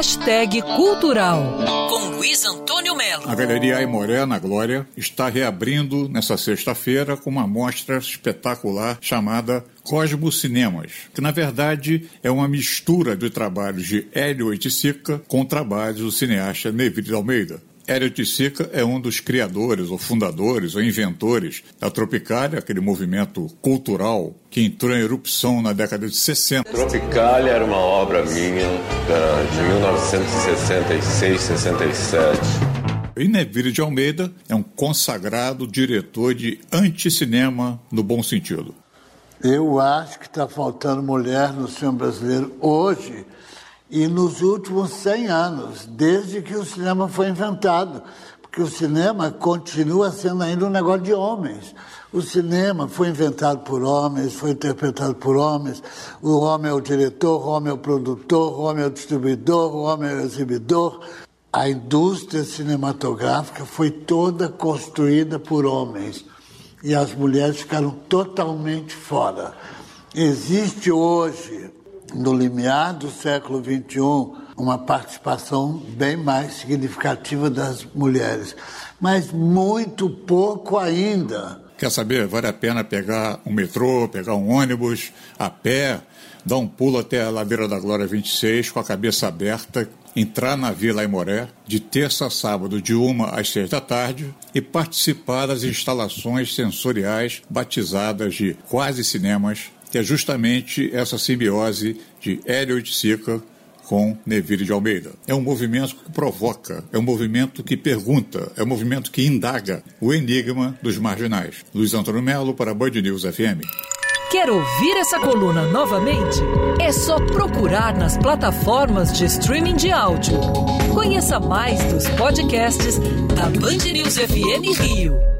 Hashtag Cultural, com Luiz Antônio Melo. A Galeria Aimoré, na Glória, está reabrindo nessa sexta-feira com uma mostra espetacular chamada Cosmo Cinemas, que na verdade é uma mistura de trabalhos de Hélio Oiticica com trabalhos do cineasta Neville de Almeida. Hélio Tissica é um dos criadores, ou fundadores, ou inventores da Tropicália, aquele movimento cultural que entrou em erupção na década de 60. Tropicália era uma obra minha de 1966, 67. E Neville de Almeida é um consagrado diretor de anticinema no bom sentido. Eu acho que está faltando mulher no cinema brasileiro hoje e nos últimos 100 anos, desde que o cinema foi inventado, porque o cinema continua sendo ainda um negócio de homens. O cinema foi inventado por homens, foi interpretado por homens. O homem é o diretor, o homem é o produtor, o homem é o distribuidor, o homem é o exibidor. A indústria cinematográfica foi toda construída por homens e as mulheres ficaram totalmente fora. Existe hoje no limiar do século XXI, uma participação bem mais significativa das mulheres, mas muito pouco ainda. Quer saber? Vale a pena pegar um metrô, pegar um ônibus, a pé, dar um pulo até a Ladeira da Glória 26 com a cabeça aberta, entrar na Vila Aimoré de terça a sábado de uma às seis da tarde e participar das instalações sensoriais batizadas de quase cinemas que é justamente essa simbiose de Hélio de Sica com Neville de Almeida. É um movimento que provoca, é um movimento que pergunta, é um movimento que indaga o enigma dos marginais. Luiz Antônio Melo para Band News FM. Quer ouvir essa coluna novamente? É só procurar nas plataformas de streaming de áudio. Conheça mais dos podcasts da Band News FM Rio.